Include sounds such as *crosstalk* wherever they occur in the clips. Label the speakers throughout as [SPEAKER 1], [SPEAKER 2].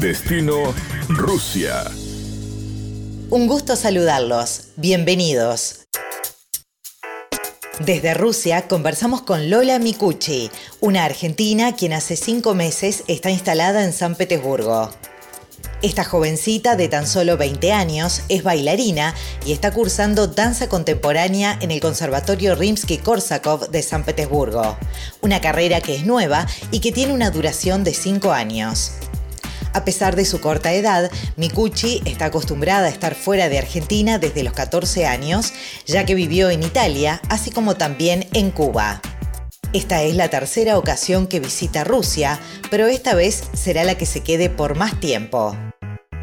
[SPEAKER 1] Destino Rusia.
[SPEAKER 2] Un gusto saludarlos. Bienvenidos. Desde Rusia conversamos con Lola Mikuchi, una argentina quien hace cinco meses está instalada en San Petersburgo. Esta jovencita de tan solo 20 años es bailarina y está cursando danza contemporánea en el Conservatorio Rimsky-Korsakov de San Petersburgo, una carrera que es nueva y que tiene una duración de 5 años. A pesar de su corta edad, Mikuchi está acostumbrada a estar fuera de Argentina desde los 14 años, ya que vivió en Italia, así como también en Cuba. Esta es la tercera ocasión que visita Rusia, pero esta vez será la que se quede por más tiempo.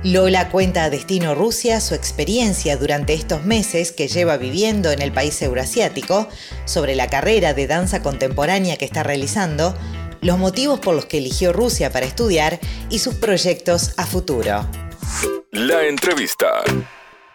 [SPEAKER 2] Lola cuenta a Destino Rusia su experiencia durante estos meses que lleva viviendo en el país euroasiático, sobre la carrera de danza contemporánea que está realizando, los motivos por los que eligió Rusia para estudiar y sus proyectos a futuro.
[SPEAKER 1] La entrevista.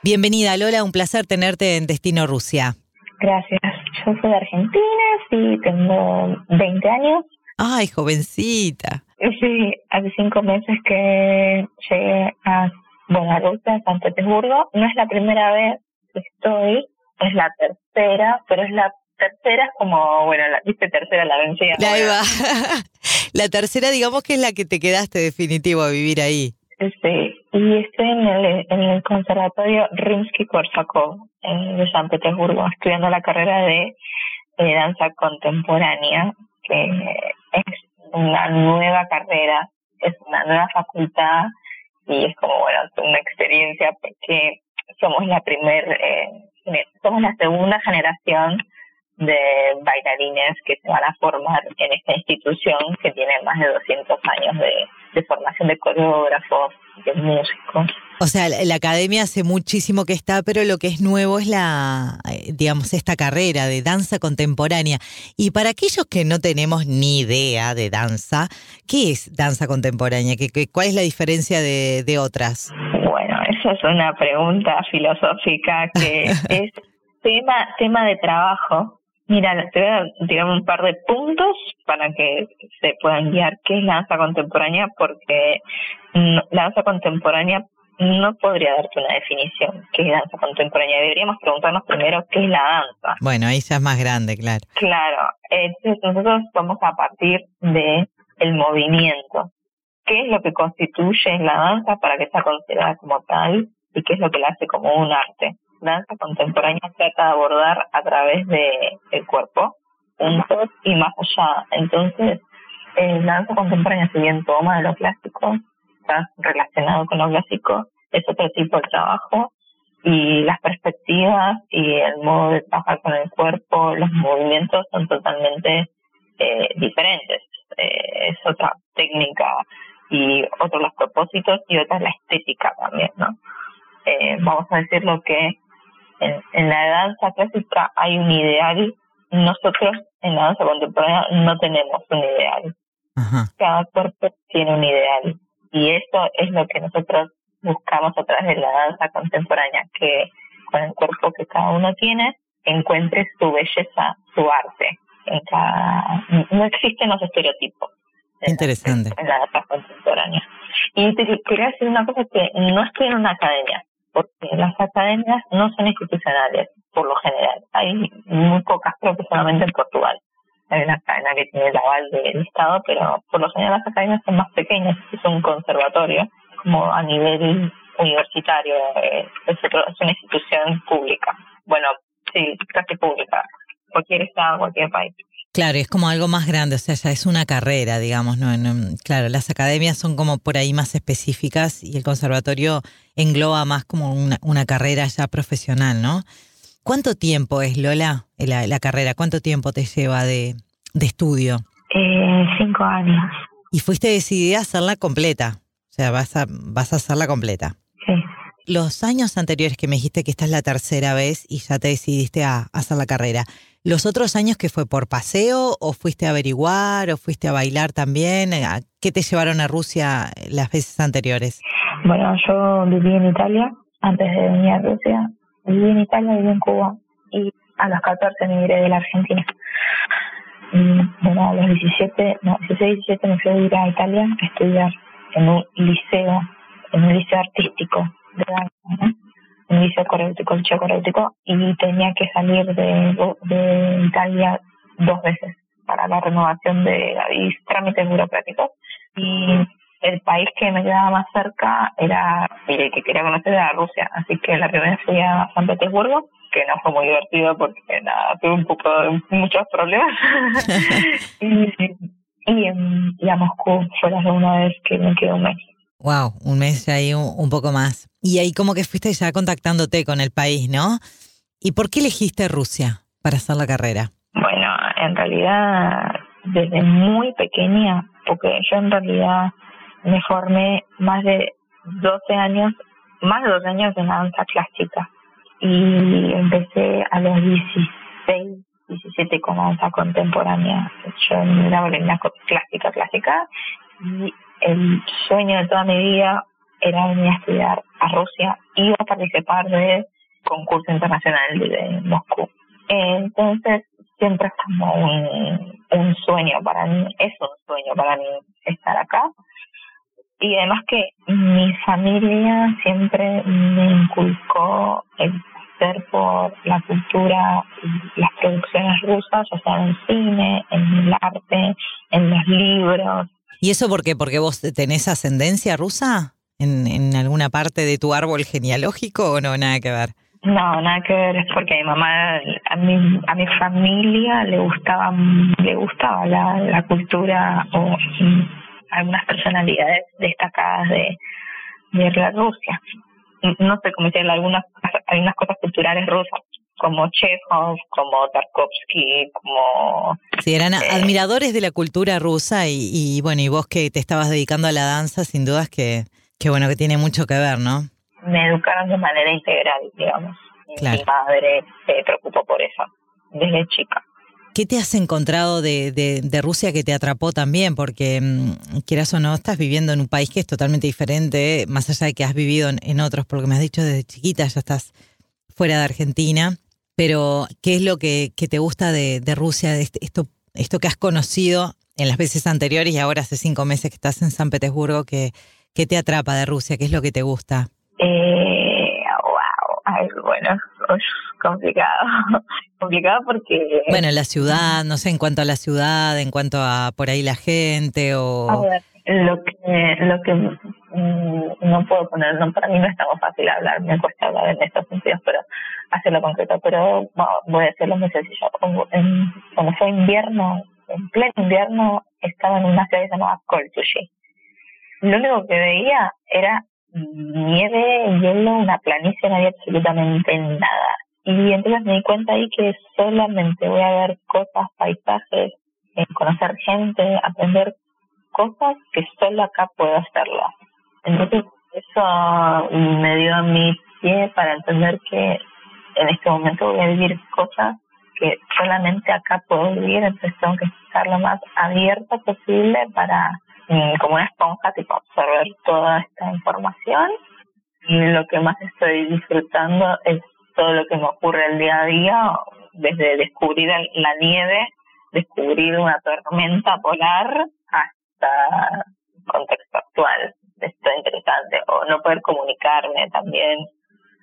[SPEAKER 2] Bienvenida Lola, un placer tenerte en Destino Rusia.
[SPEAKER 3] Gracias. Yo soy de Argentina, sí, tengo 20 años.
[SPEAKER 2] Ay, jovencita.
[SPEAKER 3] Sí, hace cinco meses que llegué a, bueno, a Rusia, a San Petersburgo. No es la primera vez que estoy, es la tercera, pero es la tercera es como, bueno, la, viste, tercera la vencida.
[SPEAKER 2] Ahí va. *laughs* la tercera, digamos que es la que te quedaste definitivo a vivir ahí.
[SPEAKER 3] Sí, y estoy en el, en el Conservatorio Rimsky-Korsakov de San Petersburgo, estudiando la carrera de, danza contemporánea, que es una nueva carrera, es una nueva facultad y es como, bueno, una experiencia porque somos la primer, eh, somos la segunda generación de bailarines que se van a formar en esta institución que tiene más de 200 años de, formación de coreógrafos, de músicos.
[SPEAKER 2] O sea, la, academia hace muchísimo que está, pero lo que es nuevo es la, eh, digamos, esta carrera de danza contemporánea. Y para aquellos que no tenemos ni idea de danza, ¿qué es danza contemporánea? ¿Qué, qué, cuál es la diferencia de, de otras?
[SPEAKER 3] Bueno, esa es una pregunta filosófica que *laughs* es tema, tema de trabajo Mira, te voy a tirar un par de puntos para que se puedan guiar qué es la danza contemporánea, porque la danza contemporánea no podría darte una definición qué es danza contemporánea. Deberíamos preguntarnos primero qué es la danza.
[SPEAKER 2] Bueno, ahí ya es más grande, claro.
[SPEAKER 3] Claro. Entonces nosotros vamos a partir de el movimiento. ¿Qué es lo que constituye la danza para que sea considerada como tal y qué es lo que la hace como un arte? Danza contemporánea trata de abordar a través de el cuerpo, puntos y más allá. Entonces, la danza contemporánea, si bien toma de lo clásico, está relacionado con lo clásico, es otro tipo de trabajo y las perspectivas y el modo de trabajar con el cuerpo, los movimientos son totalmente eh, diferentes. Eh, es otra técnica y otros los propósitos y otra la estética también, ¿no? Eh, vamos a decir lo que en, la danza clásica hay un ideal, nosotros en la danza contemporánea no tenemos un ideal. Cada cuerpo tiene un ideal y eso es lo que nosotros buscamos a través de la danza contemporánea, que con el cuerpo que cada uno tiene encuentre su belleza, su arte. En cada, no existen los estereotipos.
[SPEAKER 2] Interesante.
[SPEAKER 3] En la danza contemporánea. Y te quería decir una cosa que no estoy en una academia porque las academias no son institucionales, por lo general. Hay muy pocas, creo que solamente en Portugal. Hay una academia que tiene el aval del Estado, pero por lo general las academias son más pequeñas, es un conservatorio, como a nivel universitario, eh, es, es una institución pública. Bueno, sí, casi pública, cualquier estado, cualquier país.
[SPEAKER 2] Claro, es como algo más grande, o sea, ya es una carrera, digamos, ¿no? claro, las academias son como por ahí más específicas y el conservatorio engloba más como una, una carrera ya profesional, ¿no? ¿Cuánto tiempo es, Lola, la, la carrera? ¿Cuánto tiempo te lleva de, de estudio?
[SPEAKER 3] Eh, cinco años.
[SPEAKER 2] ¿Y fuiste decidida a hacerla completa? O sea, vas a, vas a hacerla completa. Los años anteriores que me dijiste que esta es la tercera vez y ya te decidiste a hacer la carrera, ¿Los otros años que fue por paseo o fuiste a averiguar o fuiste a bailar también? ¿Qué te llevaron a Rusia las veces anteriores?
[SPEAKER 3] Bueno, yo viví en Italia antes de venir a Rusia. Viví en Italia, viví en Cuba y a los 14 emigré de la Argentina. Y bueno, a los 17, no, 16, 17 me fui a ir a Italia a estudiar en un liceo, en un liceo artístico de danza, un liceo coreótico, liceo coreótico, y tenía que salir de, de Italia dos veces para la renovación de y trámites burocráticos. Y el país que me quedaba más cerca era, y el que quería conocer era Rusia. Así que la primera fui a San Petersburgo, que no fue muy divertido porque nada, tuve un poco muchos problemas. *laughs* *laughs* y, y, y, a Moscú fue la segunda vez que me quedé un mes.
[SPEAKER 2] Wow, un mes ahí un, un poco más. Y ahí como que fuiste ya contactándote con el país, ¿no? ¿Y por qué elegiste Rusia para hacer la carrera?
[SPEAKER 3] Bueno, en realidad desde muy pequeña, porque yo en realidad me formé más de 12 años, más de 12 años en danza clásica y empecé a los 16, 17 con danza contemporánea. Yo era bailarina clásica, clásica y el sueño de toda mi vida era venir a estudiar a Rusia y a participar del concurso internacional de Moscú. Entonces siempre es como un, un sueño para mí, es un sueño para mí estar acá y además que mi familia siempre me inculcó el ser por la cultura las producciones rusas, o sea, en cine, en el arte, en los libros.
[SPEAKER 2] ¿Y eso por qué? ¿Porque vos tenés ascendencia rusa en, en alguna parte de tu árbol genealógico o no? Nada que ver.
[SPEAKER 3] No, nada que ver, es porque a mi mamá, a mi, a mi familia le gustaba, le gustaba la, la cultura o algunas personalidades destacadas de, de la Rusia. No sé cómo decirlo, algunas, algunas cosas culturales rusas, como Chekhov, como Tarkovsky, como...
[SPEAKER 2] Sí, eran eh, admiradores de la cultura rusa y, y, bueno, y vos que te estabas dedicando a la danza, sin dudas que, que bueno, que tiene mucho que ver, ¿no?
[SPEAKER 3] Me educaron de manera integral, digamos. Mi madre se preocupó por eso desde chica.
[SPEAKER 2] ¿Qué te has encontrado de, de, Rusia que te atrapó también? Porque, mm, quieras o no, estás viviendo en un país que es totalmente diferente, más allá de que has vivido en, otros, porque me has dicho desde chiquita, ya estás fuera de Argentina. Pero, ¿qué es lo que, que te gusta de, de Rusia, de este, esto, esto que has conocido en las veces anteriores y ahora hace cinco meses que estás en San Petersburgo? ¿Qué, qué te atrapa de Rusia? ¿Qué es lo que te gusta?
[SPEAKER 3] Eh, wow, Ay, bueno, complicado. *laughs* complicado porque...
[SPEAKER 2] Bueno, la ciudad, no sé, en cuanto a la ciudad, en cuanto a por ahí la gente o...
[SPEAKER 3] A ver, lo que, lo que no puedo poner, no, para mí no es tan fácil hablar, me cuesta hablar en estos sentidos, pero hacerlo concreto, pero voy a decirlo muy sencillo. En, cuando fue invierno, en pleno invierno, estaba en una ciudad llamada Koltushi. Lo único que veía era nieve, hielo, una planicie, no había absolutamente nada. Y entonces me di cuenta ahí que solamente voy a ver cosas, paisajes, eh, conocer gente, aprender cosas que solo acá puedo hacerlo. Entonces eso me dio a mi pie para entender que en este momento voy a vivir cosas que solamente acá puedo vivir, entonces tengo que estar lo más abierta posible para, mm, como una esponja, tipo absorber toda esta información. Y lo que más estoy disfrutando es todo lo que me ocurre el día a día, desde descubrir la nieve, descubrir una tormenta polar, hasta contexto actual. Esto es interesante. O no poder comunicarme también,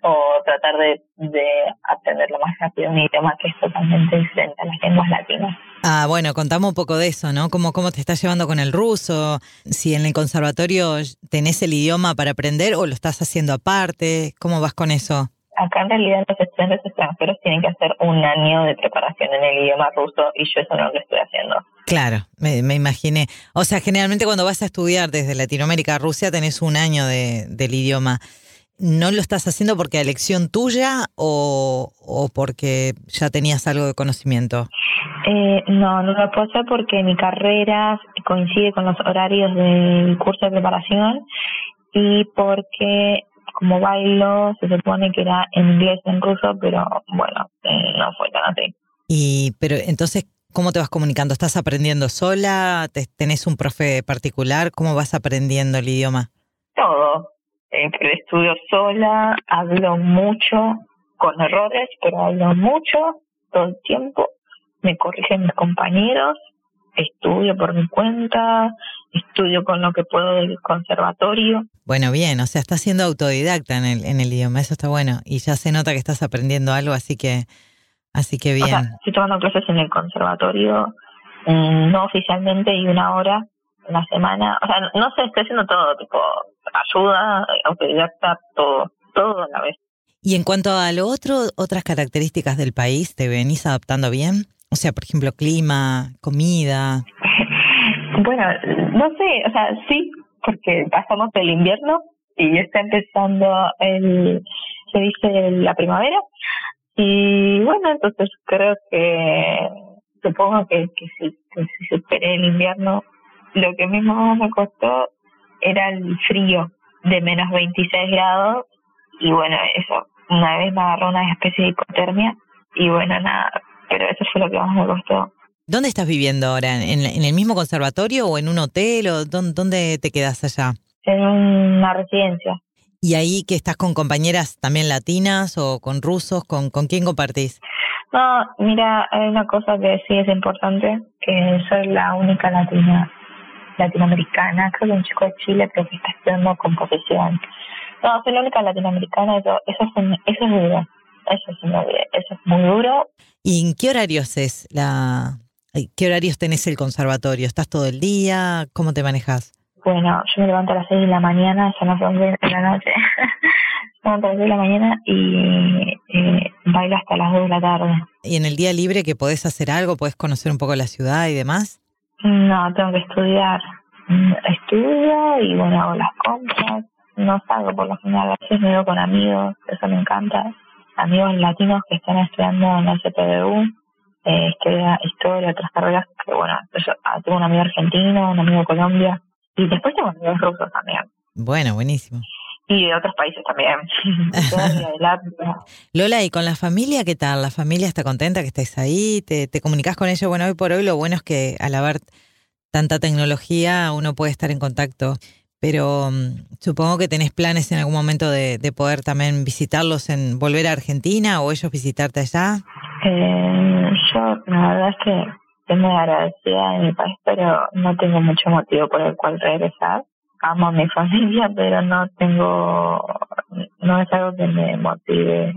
[SPEAKER 3] o tratar de, de aprender lo más rápido un idioma que es totalmente diferente a las lenguas latinas.
[SPEAKER 2] Ah, bueno, contame un poco de eso, ¿no? ¿Cómo, ¿Cómo te estás llevando con el ruso? Si en el conservatorio tenés el idioma para aprender o lo estás haciendo aparte, ¿cómo vas con eso?
[SPEAKER 3] acá en realidad los estudiantes extranjeros tienen que hacer un año de preparación en el idioma ruso y yo eso no lo estoy haciendo.
[SPEAKER 2] Claro, me, me imaginé. O sea, generalmente cuando vas a estudiar desde Latinoamérica a Rusia tenés un año de, del idioma. ¿No lo estás haciendo porque a elección tuya o, o porque ya tenías algo de conocimiento?
[SPEAKER 3] Eh, no, no lo puedo hacer porque mi carrera coincide con los horarios del curso de preparación y porque como bailo, se supone que era en inglés en ruso, pero bueno, eh, no fue tan así.
[SPEAKER 2] Y, pero entonces, ¿cómo te vas comunicando? ¿Estás aprendiendo sola? ¿Tenés un profe particular? ¿Cómo vas aprendiendo el idioma?
[SPEAKER 3] Todo. Estudio sola, hablo mucho, con errores, pero hablo mucho todo el tiempo. Me corrigen mis compañeros. estudio por mi cuenta, estudio con lo que puedo del conservatorio.
[SPEAKER 2] Bueno, bien, o sea, estás siendo autodidacta en el, en el idioma, eso está bueno. Y ya se nota que estás aprendiendo algo, así que, así que bien. O sea,
[SPEAKER 3] estoy tomando clases en el conservatorio, mm, no oficialmente, y una hora en la semana. O sea, no sé, estoy haciendo todo, tipo, ayuda, autodidacta, todo, todo a la vez.
[SPEAKER 2] Y en cuanto a lo otro, otras características del país, ¿te venís adaptando bien? O sea, por ejemplo, clima, comida. *laughs*
[SPEAKER 3] bueno, no sé, o sea, sí, porque pasamos el invierno y está empezando el, se dice, la primavera. Y bueno, entonces creo que, supongo que, que si, que si superé el invierno, lo que mismo me costó era el frío de menos 26 grados y bueno, eso, una vez me agarró una especie de hipotermia y bueno, nada, pero eso fue lo que más me costó.
[SPEAKER 2] ¿Dónde estás viviendo ahora? ¿En, en el mismo conservatorio o en un hotel o dónde, dónde te quedas allá?
[SPEAKER 3] En una residencia.
[SPEAKER 2] ¿Y ahí que estás con compañeras también latinas o con rusos? ¿Con, con quién compartís?
[SPEAKER 3] No, mira, hay una cosa que sí es importante, que soy la única latina latinoamericana, creo que un chico de Chile, pero que está estudiando composición. No, soy la única latinoamericana, eso, eso, es, eso es duro, eso es, muy, eso es muy duro.
[SPEAKER 2] ¿Y en qué horarios es la, qué horarios tenés el conservatorio? ¿Estás todo el día? ¿Cómo te manejas?
[SPEAKER 3] Bueno, yo me levanto a las 6 de la mañana, ya no puedo en la noche. me levanto a las 6 de la mañana y eh, bailo hasta las 2 de la tarde.
[SPEAKER 2] ¿Y en el día libre que podés hacer algo? ¿Podés conocer un poco la ciudad y demás?
[SPEAKER 3] No, tengo que estudiar. Mm, estudio y bueno, hago las compras. No salgo por lo general, a veces me veo con amigos, eso me encanta. Amigos latinos que están estudiando en la CPBU, eh, estudia historia, otras carreras, que bueno, yo ah, tengo un amigo argentino, un amigo de Colombia, y después tengo amigos rusos también.
[SPEAKER 2] Bueno, buenísimo.
[SPEAKER 3] Y de otros países también. *laughs*
[SPEAKER 2] Lola, ¿y con la familia qué tal? ¿La familia está contenta que estés ahí? ¿Te, te comunicas con ellos? Bueno, hoy por hoy lo bueno es que al haber tanta tecnología uno puede estar en contacto. Pero mm, supongo que tenés planes en algún momento de, de, poder también visitarlos, en volver a Argentina o ellos visitarte allá.
[SPEAKER 3] Eh, yo la verdad es que muy agradecida de mi país, pero no tengo mucho motivo por el cual regresar amo a mi *laughs* familia, pero no tengo, no es algo que me motive.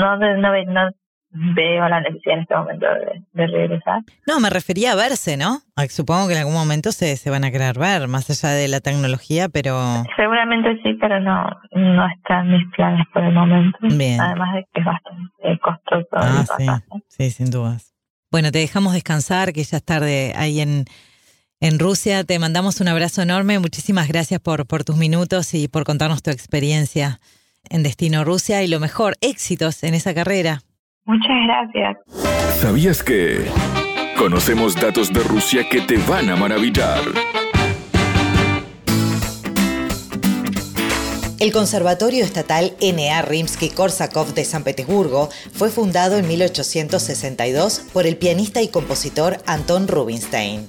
[SPEAKER 3] No, no, no veo la necesidad en este momento de, regresar.
[SPEAKER 2] No, me refería a verse, ¿no? Supongo que en algún momento se, se van a querer ver, más allá de la tecnología, pero...
[SPEAKER 3] Seguramente sí, pero no, no están mis planes por el momento. Bien. Además de que es bastante costoso.
[SPEAKER 2] Ah, sí, sí, sin dudas. Bueno, te dejamos descansar, que ya es tarde ahí en en Rusia. Te mandamos un abrazo enorme. Muchísimas gracias por, por tus minutos y por contarnos tu experiencia en Destino Rusia y lo mejor, éxitos en esa carrera.
[SPEAKER 3] Muchas gracias.
[SPEAKER 1] ¿Sabías que conocemos datos de Rusia que te van a maravillar?
[SPEAKER 2] El Conservatorio Estatal N.A. Rimsky-Korsakov de San Petersburgo fue fundado en 1862 por el pianista y compositor Anton Rubinstein.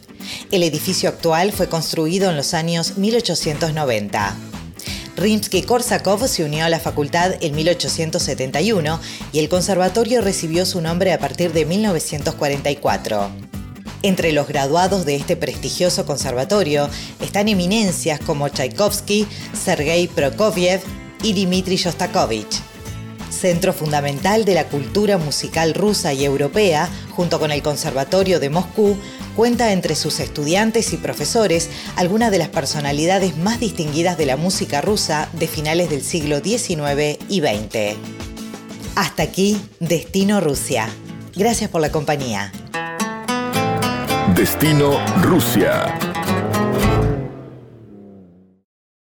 [SPEAKER 2] El edificio actual fue construido en los años 1890. Rimsky-Korsakov se unió a la facultad en 1871 y el conservatorio recibió su nombre a partir de 1944. Entre los graduados de este prestigioso conservatorio están eminencias como Tchaikovsky, Sergei Prokofiev y Dmitri Shostakovich. Centro fundamental de la cultura musical rusa y europea, junto con el Conservatorio de Moscú, cuenta entre sus estudiantes y profesores algunas de las personalidades más distinguidas de la música rusa de finales del siglo XIX y XX. Hasta aquí, Destino Rusia. Gracias por la compañía.
[SPEAKER 1] Destino Rusia.